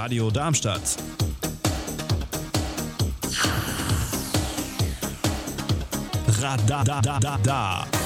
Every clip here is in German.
Radio Darmstadt. Radadadada.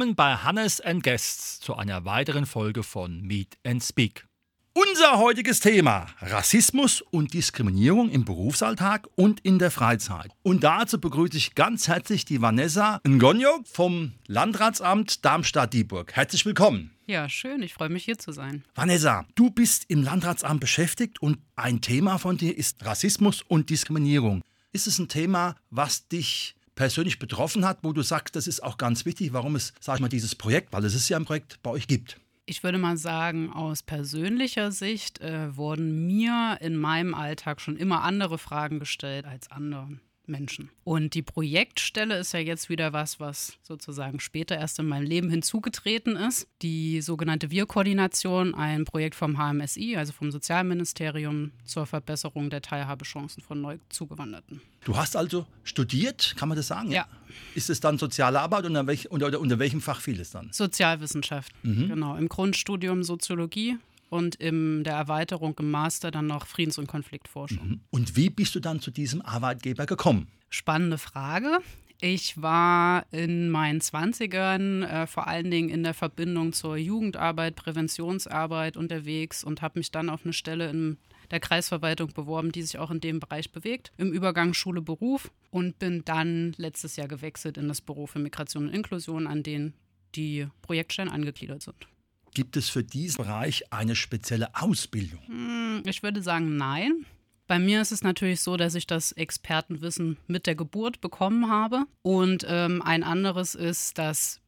Willkommen bei Hannes and Guests zu einer weiteren Folge von Meet and Speak. Unser heutiges Thema: Rassismus und Diskriminierung im Berufsalltag und in der Freizeit. Und dazu begrüße ich ganz herzlich die Vanessa Ngonyo vom Landratsamt Darmstadt-Dieburg. Herzlich willkommen. Ja, schön. Ich freue mich hier zu sein. Vanessa, du bist im Landratsamt beschäftigt und ein Thema von dir ist Rassismus und Diskriminierung. Ist es ein Thema, was dich persönlich betroffen hat, wo du sagst, das ist auch ganz wichtig, warum es, sag ich mal, dieses Projekt, weil es ist ja ein Projekt bei euch gibt? Ich würde mal sagen, aus persönlicher Sicht äh, wurden mir in meinem Alltag schon immer andere Fragen gestellt als anderen. Menschen. Und die Projektstelle ist ja jetzt wieder was, was sozusagen später erst in meinem Leben hinzugetreten ist. Die sogenannte Wir-Koordination, ein Projekt vom HMSI, also vom Sozialministerium zur Verbesserung der Teilhabechancen von neu zugewanderten. Du hast also studiert, kann man das sagen? Ja. Ist es dann soziale Arbeit und unter, welch, unter, unter welchem Fach fiel es dann? Sozialwissenschaft, mhm. genau. Im Grundstudium Soziologie und in der Erweiterung im Master dann noch Friedens- und Konfliktforschung. Mhm. Und wie bist du dann zu diesem Arbeitgeber gekommen? Spannende Frage. Ich war in meinen 20ern äh, vor allen Dingen in der Verbindung zur Jugendarbeit, Präventionsarbeit unterwegs und habe mich dann auf eine Stelle in der Kreisverwaltung beworben, die sich auch in dem Bereich bewegt, im Übergang Schule-Beruf und bin dann letztes Jahr gewechselt in das Büro für Migration und Inklusion, an den die Projektstellen angegliedert sind. Gibt es für diesen Bereich eine spezielle Ausbildung? Hm, ich würde sagen, nein. Bei mir ist es natürlich so, dass ich das Expertenwissen mit der Geburt bekommen habe. Und ähm, ein anderes ist, dass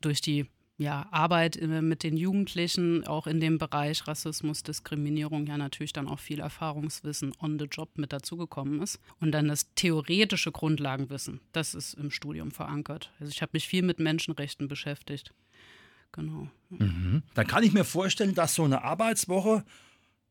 durch die ja, Arbeit äh, mit den Jugendlichen auch in dem Bereich Rassismus, Diskriminierung ja natürlich dann auch viel Erfahrungswissen on the job mit dazugekommen ist. Und dann das theoretische Grundlagenwissen, das ist im Studium verankert. Also ich habe mich viel mit Menschenrechten beschäftigt. Genau. Mhm. Dann kann ich mir vorstellen, dass so eine Arbeitswoche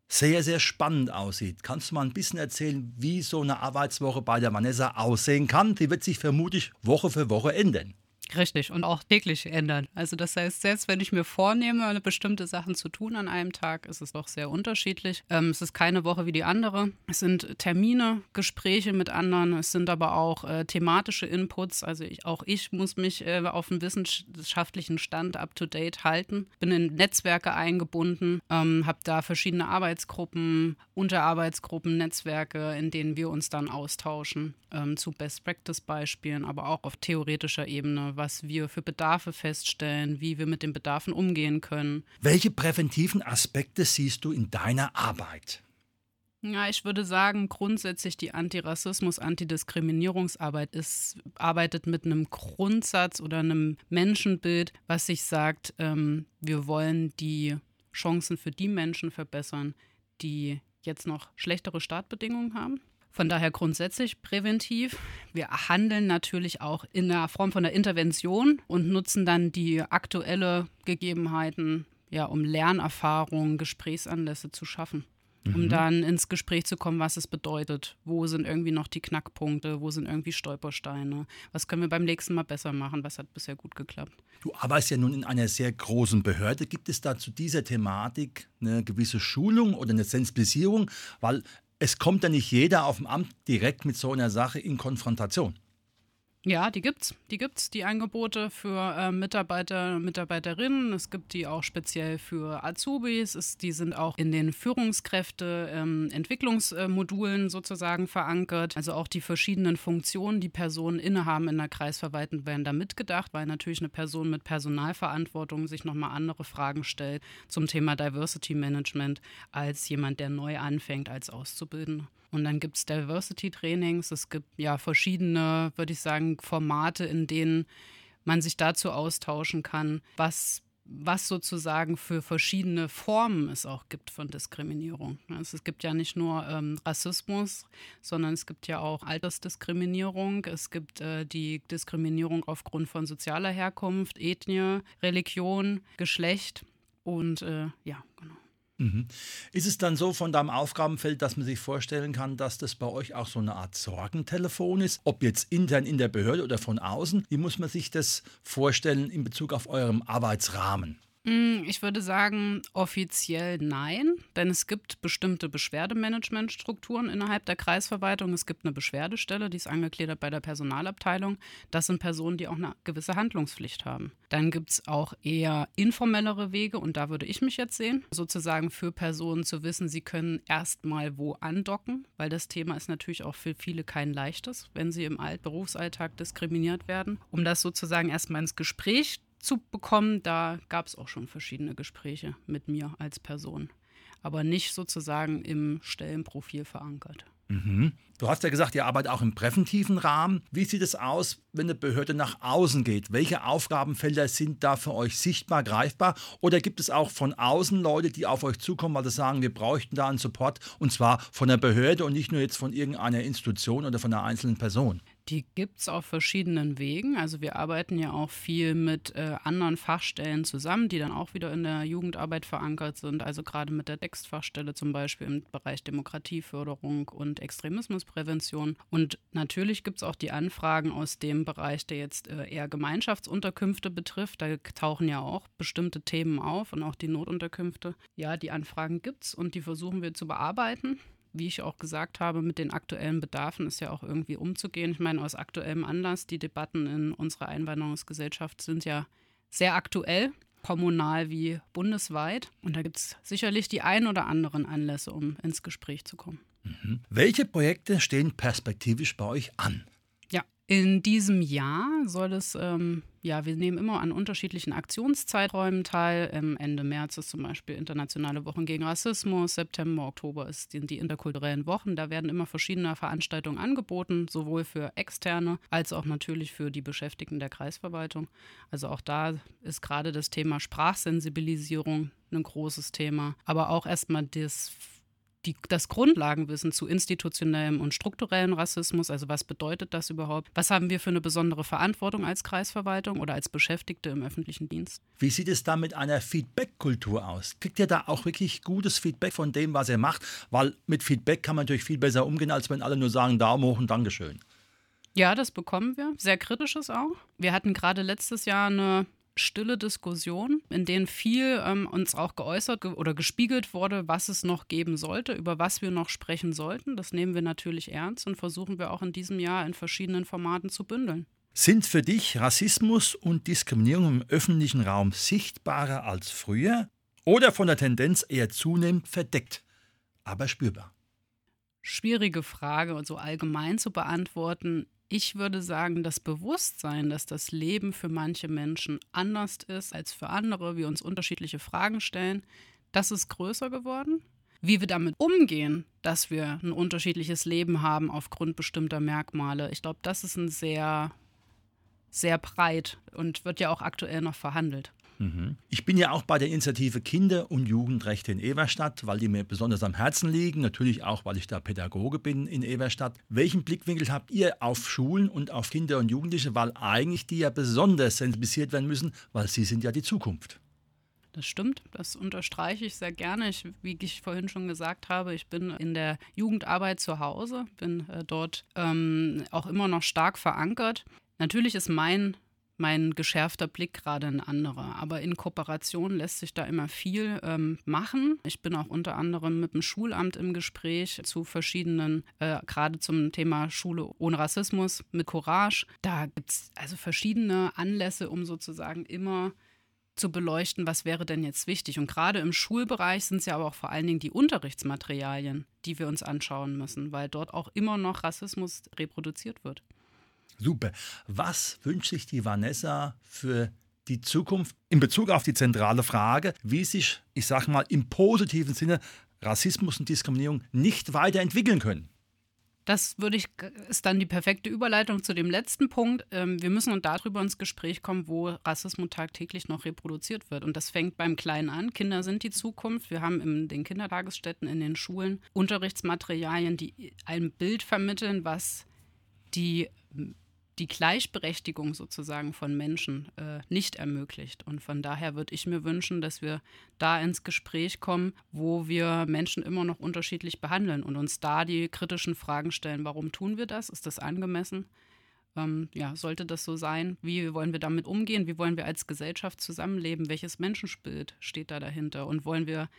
sehr, sehr spannend aussieht. Kannst du mal ein bisschen erzählen, wie so eine Arbeitswoche bei der Vanessa aussehen kann? Die wird sich vermutlich Woche für Woche ändern. Richtig und auch täglich ändern. Also das heißt, selbst wenn ich mir vornehme, bestimmte Sachen zu tun an einem Tag, ist es doch sehr unterschiedlich. Ähm, es ist keine Woche wie die andere. Es sind Termine, Gespräche mit anderen, es sind aber auch äh, thematische Inputs. Also ich, auch ich muss mich äh, auf einen wissenschaftlichen Stand up-to-date halten. Bin in Netzwerke eingebunden, ähm, habe da verschiedene Arbeitsgruppen, Unterarbeitsgruppen, Netzwerke, in denen wir uns dann austauschen ähm, zu Best-Practice-Beispielen, aber auch auf theoretischer Ebene, was wir für Bedarfe feststellen, wie wir mit den Bedarfen umgehen können. Welche präventiven Aspekte siehst du in deiner Arbeit? Ja, ich würde sagen, grundsätzlich die Antirassismus, Antidiskriminierungsarbeit ist, arbeitet mit einem Grundsatz oder einem Menschenbild, was sich sagt, ähm, wir wollen die Chancen für die Menschen verbessern, die jetzt noch schlechtere Startbedingungen haben. Von daher grundsätzlich präventiv. Wir handeln natürlich auch in der Form von der Intervention und nutzen dann die aktuelle Gegebenheiten, ja, um Lernerfahrungen, Gesprächsanlässe zu schaffen. Um mhm. dann ins Gespräch zu kommen, was es bedeutet. Wo sind irgendwie noch die Knackpunkte? Wo sind irgendwie Stolpersteine? Was können wir beim nächsten Mal besser machen? Was hat bisher gut geklappt? Du arbeitest ja nun in einer sehr großen Behörde. Gibt es da zu dieser Thematik eine gewisse Schulung oder eine Sensibilisierung? Weil es kommt ja nicht jeder auf dem Amt direkt mit so einer Sache in Konfrontation. Ja, die gibt's. Die gibt's, die Angebote für äh, Mitarbeiter, Mitarbeiterinnen. Es gibt die auch speziell für Azubis. Es, die sind auch in den Führungskräfte-Entwicklungsmodulen ähm, sozusagen verankert. Also auch die verschiedenen Funktionen, die Personen innehaben in der Kreisverwaltung, werden da mitgedacht, weil natürlich eine Person mit Personalverantwortung sich nochmal andere Fragen stellt zum Thema Diversity Management als jemand, der neu anfängt als Auszubildender. Und dann gibt es Diversity-Trainings. Es gibt ja verschiedene, würde ich sagen, Formate, in denen man sich dazu austauschen kann, was was sozusagen für verschiedene Formen es auch gibt von Diskriminierung. Also es gibt ja nicht nur ähm, Rassismus, sondern es gibt ja auch Altersdiskriminierung, es gibt äh, die Diskriminierung aufgrund von sozialer Herkunft, Ethnie, Religion, Geschlecht und äh, ja, genau. Mhm. Ist es dann so von deinem Aufgabenfeld, dass man sich vorstellen kann, dass das bei euch auch so eine Art Sorgentelefon ist? Ob jetzt intern in der Behörde oder von außen? Wie muss man sich das vorstellen in Bezug auf eurem Arbeitsrahmen? Mm, ich würde sagen, offiziell nein, denn es gibt bestimmte Beschwerdemanagementstrukturen innerhalb der Kreisverwaltung. Es gibt eine Beschwerdestelle, die ist angegliedert bei der Personalabteilung. Das sind Personen, die auch eine gewisse Handlungspflicht haben. Dann gibt es auch eher informellere Wege und da würde ich mich jetzt sehen, sozusagen für Personen zu wissen, sie können erstmal wo andocken, weil das Thema ist natürlich auch für viele kein leichtes, wenn sie im Berufsalltag diskriminiert werden. Um das sozusagen erstmal ins Gespräch zu bekommen, da gab es auch schon verschiedene Gespräche mit mir als Person, aber nicht sozusagen im Stellenprofil verankert. Mhm. Du hast ja gesagt, ihr arbeitet auch im präventiven Rahmen. Wie sieht es aus, wenn eine Behörde nach außen geht? Welche Aufgabenfelder sind da für euch sichtbar, greifbar? Oder gibt es auch von außen Leute, die auf euch zukommen, weil sie sagen, wir bräuchten da einen Support und zwar von der Behörde und nicht nur jetzt von irgendeiner Institution oder von einer einzelnen Person? Die gibt es auf verschiedenen Wegen. Also wir arbeiten ja auch viel mit äh, anderen Fachstellen zusammen, die dann auch wieder in der Jugendarbeit verankert sind. Also gerade mit der Textfachstelle zum Beispiel im Bereich Demokratieförderung und Extremismusprävention. Und natürlich gibt es auch die Anfragen aus dem Bereich, der jetzt äh, eher Gemeinschaftsunterkünfte betrifft. Da tauchen ja auch bestimmte Themen auf und auch die Notunterkünfte. Ja, die Anfragen gibt es und die versuchen wir zu bearbeiten wie ich auch gesagt habe, mit den aktuellen Bedarfen ist ja auch irgendwie umzugehen. Ich meine, aus aktuellem Anlass, die Debatten in unserer Einwanderungsgesellschaft sind ja sehr aktuell, kommunal wie bundesweit. Und da gibt es sicherlich die ein oder anderen Anlässe, um ins Gespräch zu kommen. Mhm. Welche Projekte stehen perspektivisch bei euch an? In diesem Jahr soll es, ähm, ja, wir nehmen immer an unterschiedlichen Aktionszeiträumen teil. Ähm, Ende März ist zum Beispiel Internationale Wochen gegen Rassismus, September, Oktober ist, sind die interkulturellen Wochen. Da werden immer verschiedene Veranstaltungen angeboten, sowohl für Externe als auch natürlich für die Beschäftigten der Kreisverwaltung. Also auch da ist gerade das Thema Sprachsensibilisierung ein großes Thema, aber auch erstmal das die, das Grundlagenwissen zu institutionellem und strukturellem Rassismus. Also was bedeutet das überhaupt? Was haben wir für eine besondere Verantwortung als Kreisverwaltung oder als Beschäftigte im öffentlichen Dienst? Wie sieht es da mit einer Feedback-Kultur aus? Kriegt ihr da auch wirklich gutes Feedback von dem, was ihr macht? Weil mit Feedback kann man natürlich viel besser umgehen, als wenn alle nur sagen Daumen hoch und Dankeschön. Ja, das bekommen wir. Sehr kritisches auch. Wir hatten gerade letztes Jahr eine stille Diskussion, in denen viel ähm, uns auch geäußert ge oder gespiegelt wurde, was es noch geben sollte, über was wir noch sprechen sollten. Das nehmen wir natürlich ernst und versuchen wir auch in diesem Jahr in verschiedenen Formaten zu bündeln. Sind für dich Rassismus und Diskriminierung im öffentlichen Raum sichtbarer als früher oder von der Tendenz eher zunehmend verdeckt, aber spürbar? Schwierige Frage und so allgemein zu beantworten. Ich würde sagen, das Bewusstsein, dass das Leben für manche Menschen anders ist als für andere, wir uns unterschiedliche Fragen stellen, das ist größer geworden. Wie wir damit umgehen, dass wir ein unterschiedliches Leben haben aufgrund bestimmter Merkmale, ich glaube, das ist ein sehr, sehr breit und wird ja auch aktuell noch verhandelt. Mhm. Ich bin ja auch bei der Initiative Kinder- und Jugendrechte in Everstadt, weil die mir besonders am Herzen liegen. Natürlich auch, weil ich da Pädagoge bin in Everstadt. Welchen Blickwinkel habt ihr auf Schulen und auf Kinder und Jugendliche, weil eigentlich die ja besonders sensibilisiert werden müssen, weil sie sind ja die Zukunft? Das stimmt, das unterstreiche ich sehr gerne. Ich, wie ich vorhin schon gesagt habe, ich bin in der Jugendarbeit zu Hause, bin äh, dort ähm, auch immer noch stark verankert. Natürlich ist mein mein geschärfter Blick gerade ein anderer. Aber in Kooperation lässt sich da immer viel ähm, machen. Ich bin auch unter anderem mit dem Schulamt im Gespräch zu verschiedenen, äh, gerade zum Thema Schule ohne Rassismus mit Courage. Da gibt es also verschiedene Anlässe, um sozusagen immer zu beleuchten, was wäre denn jetzt wichtig. Und gerade im Schulbereich sind es ja aber auch vor allen Dingen die Unterrichtsmaterialien, die wir uns anschauen müssen, weil dort auch immer noch Rassismus reproduziert wird. Super. Was wünscht sich die Vanessa für die Zukunft in Bezug auf die zentrale Frage, wie sich, ich sage mal, im positiven Sinne Rassismus und Diskriminierung nicht weiterentwickeln können? Das würde ich, ist dann die perfekte Überleitung zu dem letzten Punkt. Ähm, wir müssen darüber ins Gespräch kommen, wo Rassismus tagtäglich noch reproduziert wird. Und das fängt beim Kleinen an. Kinder sind die Zukunft. Wir haben in den Kindertagesstätten, in den Schulen Unterrichtsmaterialien, die ein Bild vermitteln, was die die Gleichberechtigung sozusagen von Menschen äh, nicht ermöglicht. Und von daher würde ich mir wünschen, dass wir da ins Gespräch kommen, wo wir Menschen immer noch unterschiedlich behandeln und uns da die kritischen Fragen stellen, warum tun wir das? Ist das angemessen? Ähm, ja, sollte das so sein? Wie wollen wir damit umgehen? Wie wollen wir als Gesellschaft zusammenleben? Welches Menschenbild steht da dahinter? Und wollen wir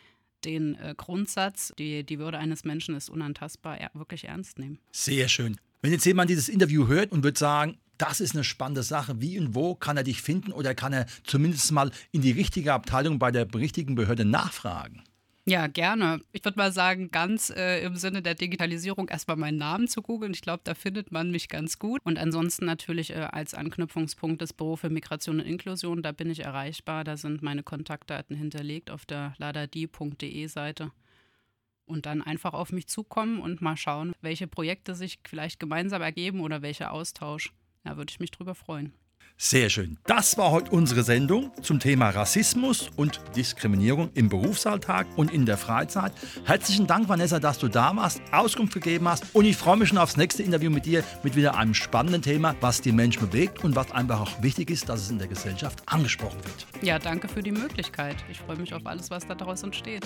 den äh, Grundsatz, die, die Würde eines Menschen ist unantastbar, wirklich ernst nehmen? Sehr schön. Wenn jetzt jemand dieses Interview hört und wird sagen, das ist eine spannende Sache, wie und wo kann er dich finden oder kann er zumindest mal in die richtige Abteilung bei der richtigen Behörde nachfragen? Ja, gerne. Ich würde mal sagen, ganz äh, im Sinne der Digitalisierung erstmal meinen Namen zu googeln. Ich glaube, da findet man mich ganz gut. Und ansonsten natürlich äh, als Anknüpfungspunkt das Büro für Migration und Inklusion. Da bin ich erreichbar. Da sind meine Kontaktdaten hinterlegt auf der ladadi.de Seite und dann einfach auf mich zukommen und mal schauen, welche Projekte sich vielleicht gemeinsam ergeben oder welcher Austausch. Da würde ich mich drüber freuen. Sehr schön. Das war heute unsere Sendung zum Thema Rassismus und Diskriminierung im Berufsalltag und in der Freizeit. Herzlichen Dank, Vanessa, dass du da warst, Auskunft gegeben hast und ich freue mich schon aufs nächste Interview mit dir mit wieder einem spannenden Thema, was die Menschen bewegt und was einfach auch wichtig ist, dass es in der Gesellschaft angesprochen wird. Ja, danke für die Möglichkeit. Ich freue mich auf alles, was daraus entsteht.